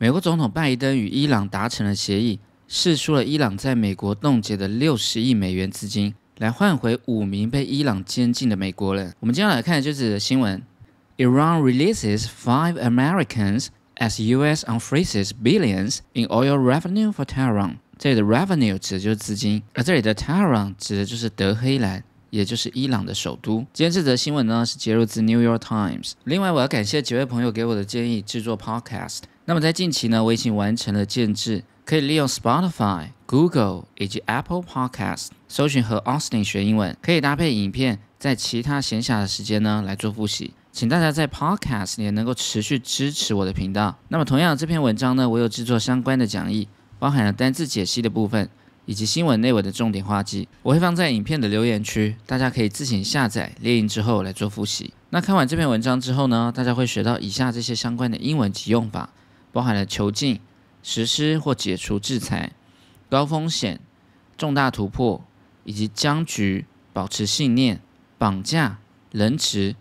美国总统拜登与伊朗达成了协议，释出了伊朗在美国冻结的六十亿美元资金，来换回五名被伊朗监禁的美国人。我们接下来看的就是新闻：Iran releases five Americans as U.S. unfreezes billions in oil revenue for Tehran。这里的 revenue 指的就是资金，而这里的 Tehran 指的就是德黑兰，也就是伊朗的首都。今天这则新闻呢是截录自 New York Times。另外，我要感谢几位朋友给我的建议制作 podcast。那么在近期呢，我已经完成了建制，可以利用 Spotify、Google 以及 Apple Podcast 搜寻和 Austin 学英文，可以搭配影片，在其他闲暇的时间呢来做复习。请大家在 podcast 也能够持续支持我的频道。那么同样，这篇文章呢，我有制作相关的讲义。包含了单字解析的部分，以及新闻内文的重点话记，我会放在影片的留言区，大家可以自行下载列印之后来做复习。那看完这篇文章之后呢，大家会学到以下这些相关的英文及用法，包含了囚禁、实施或解除制裁、高风险、重大突破，以及僵局、保持信念、绑架、仁慈，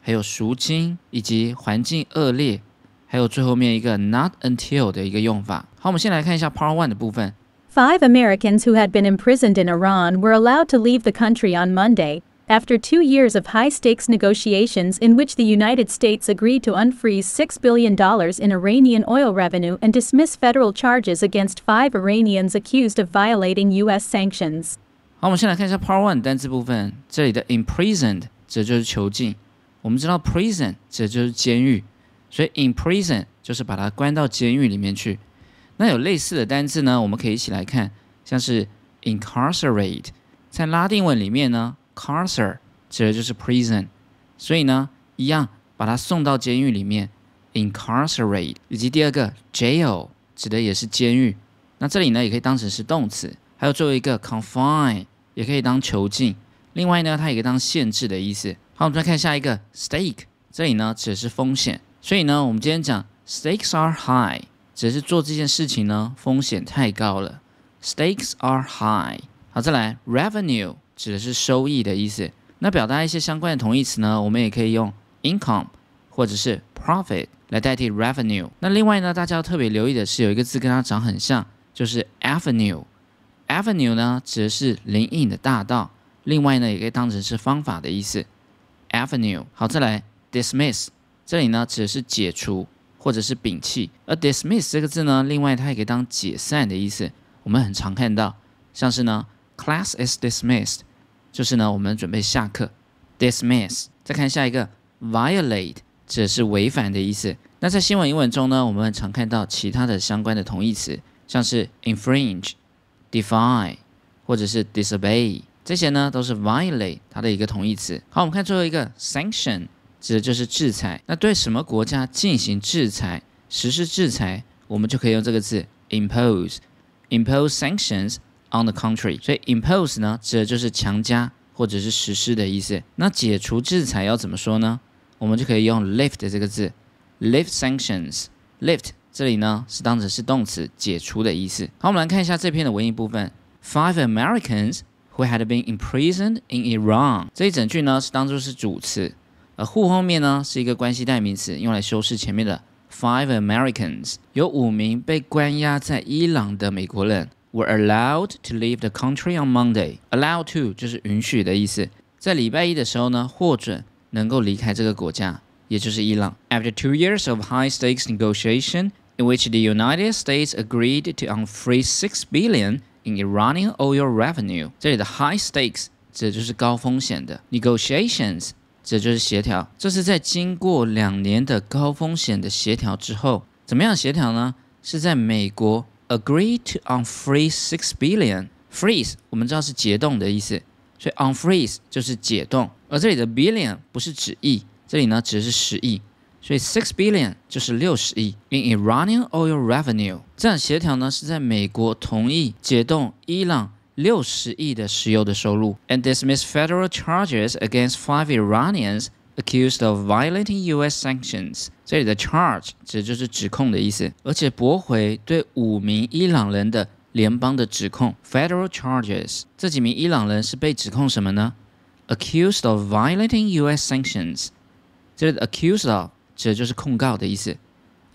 还有赎金以及环境恶劣。还有最后面一个 not until 的一个用法。好，我们先来看一下 Part One 的部分。Five Americans who had been imprisoned in Iran were allowed to leave the country on Monday after two years of high stakes negotiations in which the United States agreed to unfreeze $6 billion in Iranian oil revenue and dismiss federal charges against five Iranians accused of violating U.S. sanctions. 好，我们先来看一下 Part One 单词部分。这里的 imprisoned 指的就是囚禁。我们知道 prison 指的就是监狱。所以 in prison 就是把它关到监狱里面去。那有类似的单字呢，我们可以一起来看，像是 incarcerate，在拉丁文里面呢 ，carcer 指的就是 prison，所以呢，一样把它送到监狱里面，incarcerate。以及第二个 jail 指的也是监狱，那这里呢也可以当成是动词。还有最后一个 confine 也可以当囚禁。另外呢，它也可以当限制的意思。好，我们再看下一个 stake，这里呢指的是风险。所以呢，我们今天讲 stakes are high，指的是做这件事情呢，风险太高了。Stakes are high。好，再来 revenue 指的是收益的意思。那表达一些相关的同义词呢，我们也可以用 income 或者是 profit 来代替 revenue。那另外呢，大家要特别留意的是，有一个字跟它长很像，就是 avenue。avenue 呢指的是林荫的大道，另外呢也可以当成是方法的意思。avenue。好，再来 dismiss。这里呢指的是解除或者是摒弃，而 dismiss 这个字呢，另外它也可以当解散的意思。我们很常看到，像是呢 class is dismissed，就是呢我们准备下课。dismiss。再看下一个 violate，指的是违反的意思。那在新闻英文中呢，我们常看到其他的相关的同义词，像是 infringe、defy 或者是 disobey，这些呢都是 violate 它的一个同义词。好，我们看最后一个 sanction。指的就是制裁。那对什么国家进行制裁、实施制裁，我们就可以用这个字 impose，impose sanctions on the country。所以 impose 呢，指的就是强加或者是实施的意思。那解除制裁要怎么说呢？我们就可以用 lift 这个字，lift sanctions。lift 这里呢是当成是动词，解除的意思。好，我们来看一下这篇的文艺部分。Five Americans who had been imprisoned in Iran。这一整句呢是当做是主词。而 who 后面呢是一个关系代名词，用来修饰前面的 five Americans，有五名被关押在伊朗的美国人 were allowed to leave the country on Monday。Allowed to 就是允许的意思，在礼拜一的时候呢，获准能够离开这个国家，也就是伊朗。After two years of high-stakes negotiation in which the United States agreed to unfreeze six billion in Iranian oil revenue，这里的 high stakes 指的就是高风险的 negotiations。这就是协调，这是在经过两年的高风险的协调之后，怎么样协调呢？是在美国 agree to unfreeze six billion freeze，我们知道是解冻的意思，所以 unfreeze 就是解冻，而这里的 billion 不是指亿，这里呢指的是十亿，所以 six billion 就是六十亿。In Iranian oil revenue，这样协调呢是在美国同意解冻伊朗。六十亿的石油的收入，and dismiss federal charges against five Iranians accused of violating U.S. sanctions。这里的 charge 指就是指控的意思，而且驳回对五名伊朗人的联邦的指控。Federal charges，这几名伊朗人是被指控什么呢？Accused of violating U.S. sanctions。这里的 accused of 指的就是控告的意思。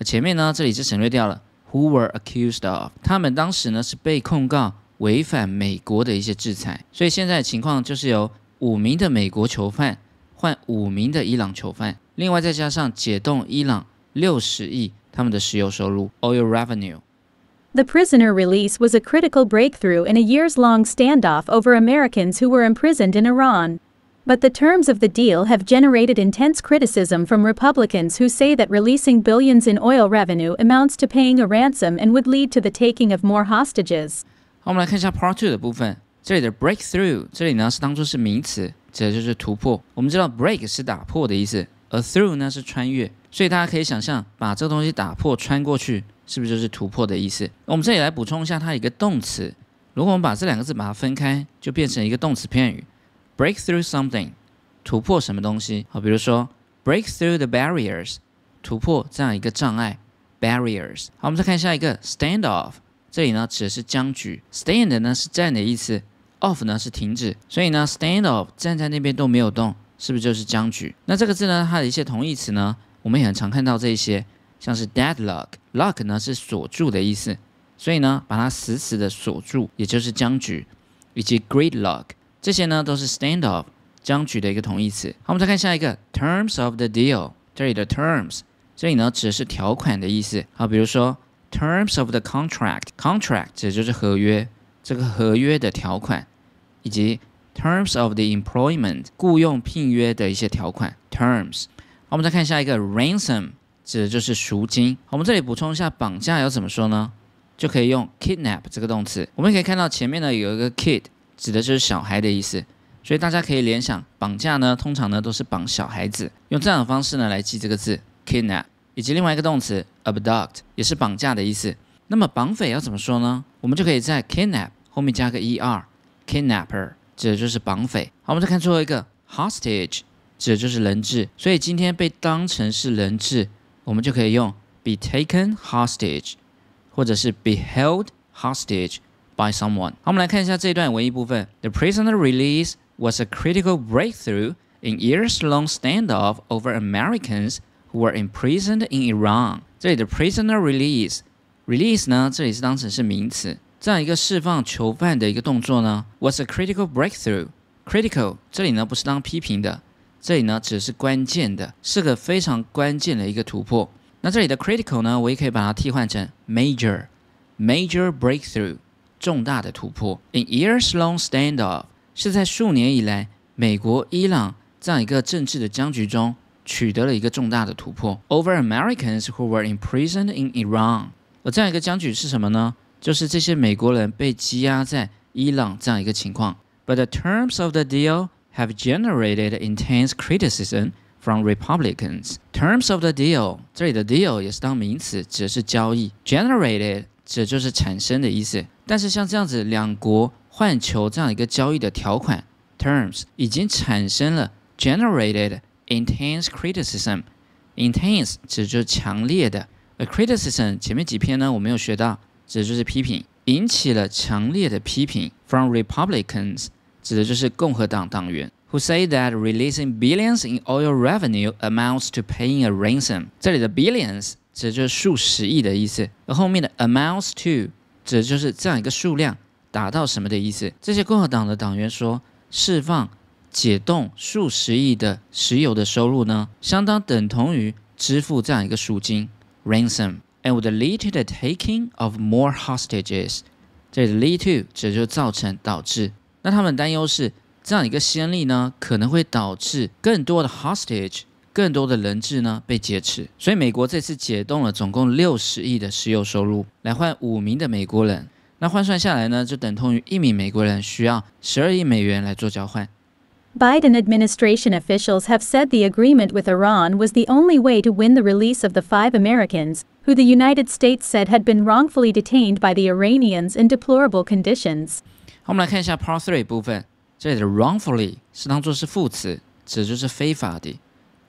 前面呢，这里是省略掉了 who were accused of，他们当时呢是被控告违反美国的一些制裁，所以现在情况就是由五名的美国囚犯换五名的伊朗囚犯，另外再加上解冻伊朗六十亿他们的石油收入 oil revenue。The prisoner release was a critical breakthrough in a years long standoff over Americans who were imprisoned in Iran. But the terms of the deal have generated intense criticism from Republicans who say that releasing billions in oil revenue amounts to paying a ransom and would lead to the taking of more hostages. 好，我们来看一下 Part Two 的部分。这里的 breakthrough，这里呢是当做是名词， 指的就是突破。我们知道 break 是打破的意思，而 through 呢是穿越，所以大家可以想象，把这个东西打破、穿过去，是不是就是突破的意思？我们这里来补充一下它一个动词。如果我们把这两个字把它分开，就变成一个动词片语：break through something，突破什么东西？好，比如说 break through the barriers，突破这样一个障碍，barriers。好，我们再看下一个 stand off，这里呢指的是僵局，stand 呢是站的意思，off 呢是停止，所以呢 stand off 站在那边都没有动，是不是就是僵局？那这个字呢，它的一些同义词呢，我们也很常看到这一些。像是 deadlock，lock 呢是锁住的意思，所以呢把它死死的锁住，也就是僵局，以及 gridlock 这些呢都是 standoff 僵局的一个同义词。好，我们再看下一个 terms of the deal，这里的 terms 这里呢指的是条款的意思。好，比如说 terms of the contract，contract 指的就是合约，这个合约的条款，以及 terms of the employment 雇佣聘约的一些条款 terms。我们再看下一个 ransom。指的就是赎金。我们这里补充一下，绑架要怎么说呢？就可以用 kidnap 这个动词。我们可以看到前面呢有一个 kid，指的就是小孩的意思。所以大家可以联想，绑架呢通常呢都是绑小孩子，用这样的方式呢来记这个字 kidnap。以及另外一个动词 abduct，也是绑架的意思。那么绑匪要怎么说呢？我们就可以在 kidnap 后面加个 e r er，kidnapper 指的就是绑匪。好，我们再看最后一个 hostage，指的就是人质。所以今天被当成是人质。我们就可以用 be taken hostage，或者是 be held hostage by someone。好，我们来看一下这一段文艺部分。The prisoner release was a critical breakthrough in years-long standoff over Americans who were imprisoned in Iran。这里的 prisoner release，release 呢，这里是当成是名词， 这样一个释放囚犯的一个动作呢，was a critical breakthrough。critical 这里呢不是当批评的。这里呢只是关键的，是个非常关键的一个突破。那这里的 critical 呢，我也可以把它替换成 major，major breakthrough，重大的突破。In years-long standoff，是在数年以来美国伊朗这样一个政治的僵局中取得了一个重大的突破。Over Americans who were imprisoned in Iran，而这样一个僵局是什么呢？就是这些美国人被羁押在伊朗这样一个情况。But the terms of the deal have generated intense criticism from Republicans. Terms of the deal，这里的 deal 也是当名词，指的是交易。Generated 指就是产生的意思。但是像这样子两国换球这样一个交易的条款 terms 已经产生了 generated intense criticism。intense 指就是强烈的，A criticism 前面几篇呢我没有学到，指的就是批评，引起了强烈的批评 from Republicans。指的就是共和党党员，who say that releasing billions in oil revenue amounts to paying a ransom。这里的 billions 指的就是数十亿的意思，而后面的 amounts to 指的就是这样一个数量达到什么的意思。这些共和党的党员说，释放、解冻数十亿的石油的收入呢，相当等同于支付这样一个赎金 （ransom） ransom，and would lead to the taking of more hostages。这里的 lead to 指的就造成导致。那他们担忧是这样一个先例呢，可能会导致更多的 hostage，更多的人质呢被劫持。所以美国这次解冻了总共六十亿的石油收入，来换五名的美国人。那换算下来呢，就等同于一名美国人需要十二亿美元来做交换。Biden administration officials have said the agreement with Iran was the only way to win the release of the five Americans, who the United States said had been wrongfully detained by the Iranians in deplorable conditions. 好，我们来看一下 Part Three 部分。这里的 wrongfully 是当做是副词，指的就是非法的。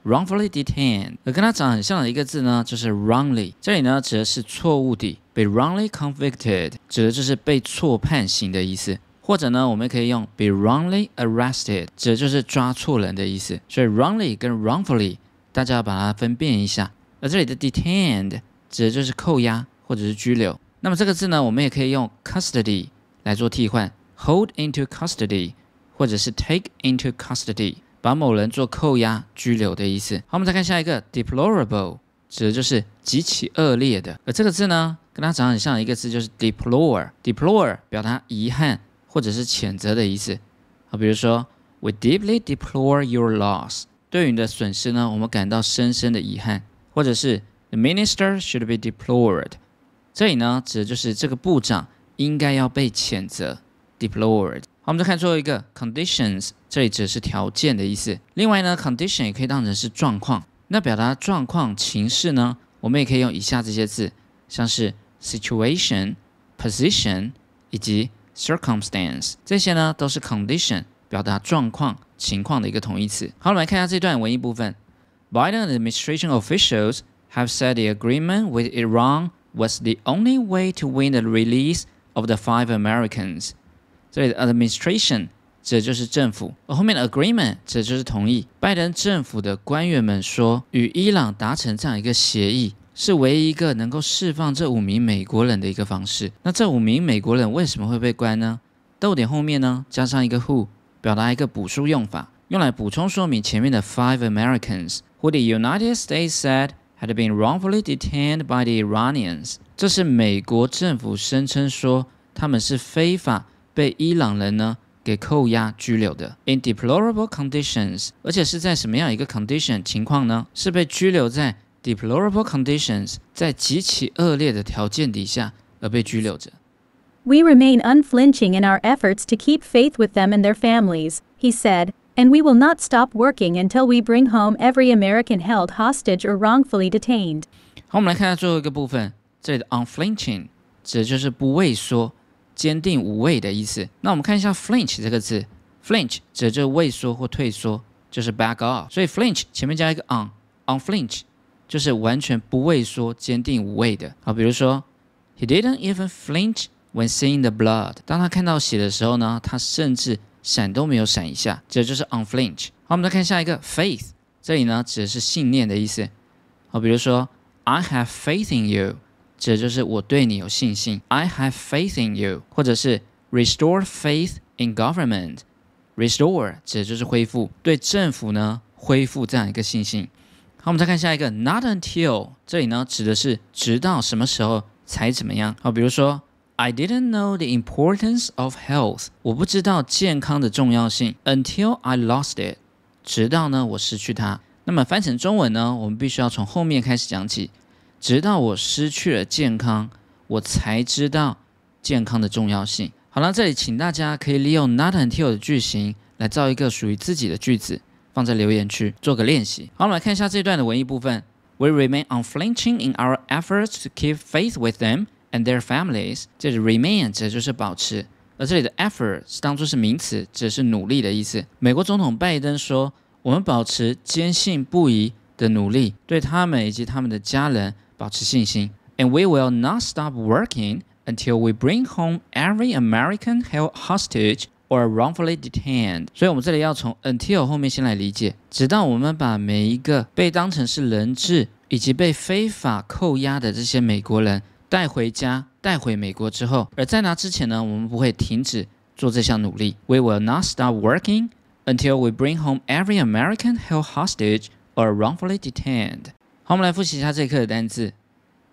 wrongfully detained，而跟它长很像的一个字呢，就是 wrongly。这里呢指的是错误的，被 wrongly convicted，指的就是被错判刑的意思。或者呢，我们可以用 be wrongly arrested，指的就是抓错人的意思。所以 wrongly 跟 wrongfully，大家要把它分辨一下。而这里的 detained 指的就是扣押或者是拘留。那么这个字呢，我们也可以用 custody 来做替换，hold into custody，或者是 take into custody，把某人做扣押、拘留的意思。好，我们再看下一个 deplorable，指的就是极其恶劣的。而这个字呢，跟它长得很像一个字就是 deplore，deplore 表达遗憾或者是谴责的意思。好，比如说 we deeply deplore your loss，对于你的损失呢，我们感到深深的遗憾，或者是 the minister should be deplored。这里呢，指的就是这个部长应该要被谴责，deplored。好，我们再看最后一个 conditions，这里指的是条件的意思。另外呢，condition 也可以当成是状况。那表达状况、情势呢，我们也可以用以下这些字，像是 situation、position 以及 circumstance，这些呢都是 condition，表达状况、情况的一个同义词。好，我们来看一下这段文艺部分。Biden administration officials have said the agreement with Iran was the only way to win the release of the five Americans。这里的 administration 指的就是政府，而后面的 agreement 指的就是同意。拜登政府的官员们说，与伊朗达成这样一个协议，是唯一一个能够释放这五名美国人的一个方式。那这五名美国人为什么会被关呢？逗点后面呢加上一个 who，表达一个补数用法，用来补充说明前面的 five Americans who the United States said。had been wrongfully detained by the Iranians。这是美国政府声称说他们是非法被伊朗人呢给扣押拘留的，in deplorable conditions，而且是在什么样一个 condition 情况呢？是被拘留在 deplorable conditions，在极其恶劣的条件底下而被拘留着。We remain unflinching in our efforts to keep faith with them and their families, he said, and we will not stop working until we bring home every American held hostage or wrongfully detained. 好，我们来看一下最后一个部分，这里的 unflinching 指的就是不畏缩、坚定无畏的意思。那我们看一下 flinch 这个字，flinch 指的就是畏缩或退缩，就是 back off。所以 flinch 前面加一个 on，unflinch 就是完全不畏缩、坚定无畏的。好，比如说 he didn't even flinch when seeing the blood。当他看到血的时候呢，他甚至 闪都没有闪一下，这就是 unflinch。好，我们再看下一个 faith，这里呢指的是信念的意思。好，比如说 I have faith in you，指的就是我对你有信心。I have faith in you，或者是 restore faith in government。restore 指的就是恢复，对政府呢恢复这样一个信心。好，我们再看下一个 not until，这里呢指的是直到什么时候才怎么样。好，比如说。I didn't know the importance of health。我不知道健康的重要性，until I lost it。直到呢我失去它。那么翻成中文呢，我们必须要从后面开始讲起。直到我失去了健康，我才知道健康的重要性。好了，这里请大家可以利用 not until 的句型来造一个属于自己的句子，放在留言区做个练习。好，我们来看一下这段的文艺部分。We remain unflinching in our efforts to keep faith with them. And their families，这里 remain 指的就是保持，而这里的 effort 是当做是名词，指的是努力的意思。美国总统拜登说：“我们保持坚信不疑的努力，对他们以及他们的家人保持信心。” And we will not stop working until we bring home every American held hostage or wrongfully detained。所以，我们这里要从 until 后面先来理解，直到我们把每一个被当成是人质以及被非法扣押的这些美国人。带回家，带回美国之后，而在那之前呢，我们不会停止做这项努力。We will not stop working until we bring home every American held hostage or wrongfully detained。好，我们来复习一下这一课的单词：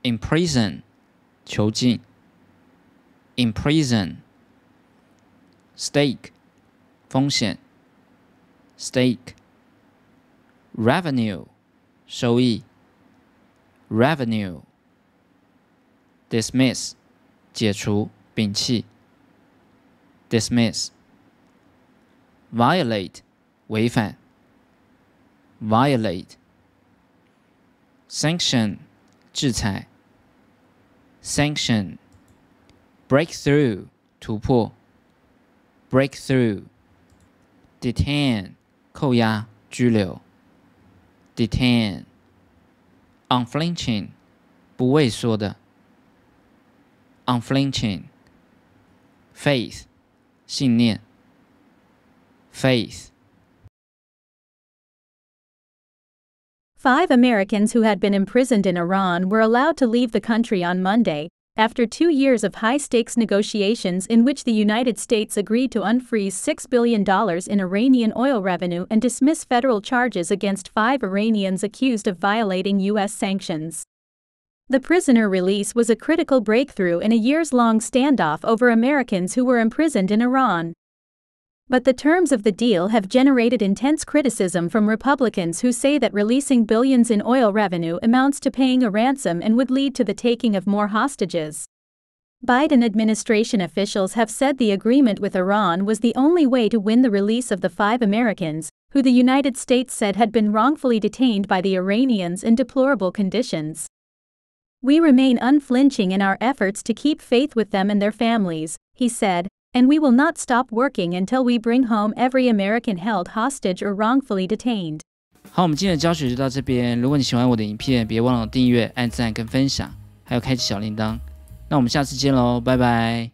imprison，囚禁；imprison，stake，风险；stake，revenue，收益；revenue。 Dismiss 解除、摒弃；dismiss violate 违反；violate sanction 制裁；sanction breakthrough 突破；breakthrough detain 扣押、拘留；detain unflinching 不畏缩的。Unflinching faith 信念 faith Five Americans who had been imprisoned in Iran were allowed to leave the country on Monday, after two years of high stakes negotiations in which the United States agreed to unfreeze $6 billion in Iranian oil revenue and dismiss federal charges against five Iranians accused of violating U.S. sanctions. The prisoner release was a critical breakthrough in a years long standoff over Americans who were imprisoned in Iran. But the terms of the deal have generated intense criticism from Republicans who say that releasing billions in oil revenue amounts to paying a ransom and would lead to the taking of more hostages. Biden administration officials have said the agreement with Iran was the only way to win the release of the five Americans, who the United States said had been wrongfully detained by the Iranians in deplorable conditions. We remain unflinching in our efforts to keep faith with them and their families, he said, and we will not stop working until we bring home every American held hostage or wrongfully detained. 好，我们今天的教学就到这边。如果你喜欢我的影片，别忘了订阅、按赞跟分享，还有开启小铃铛。那我们下次见喽，拜拜。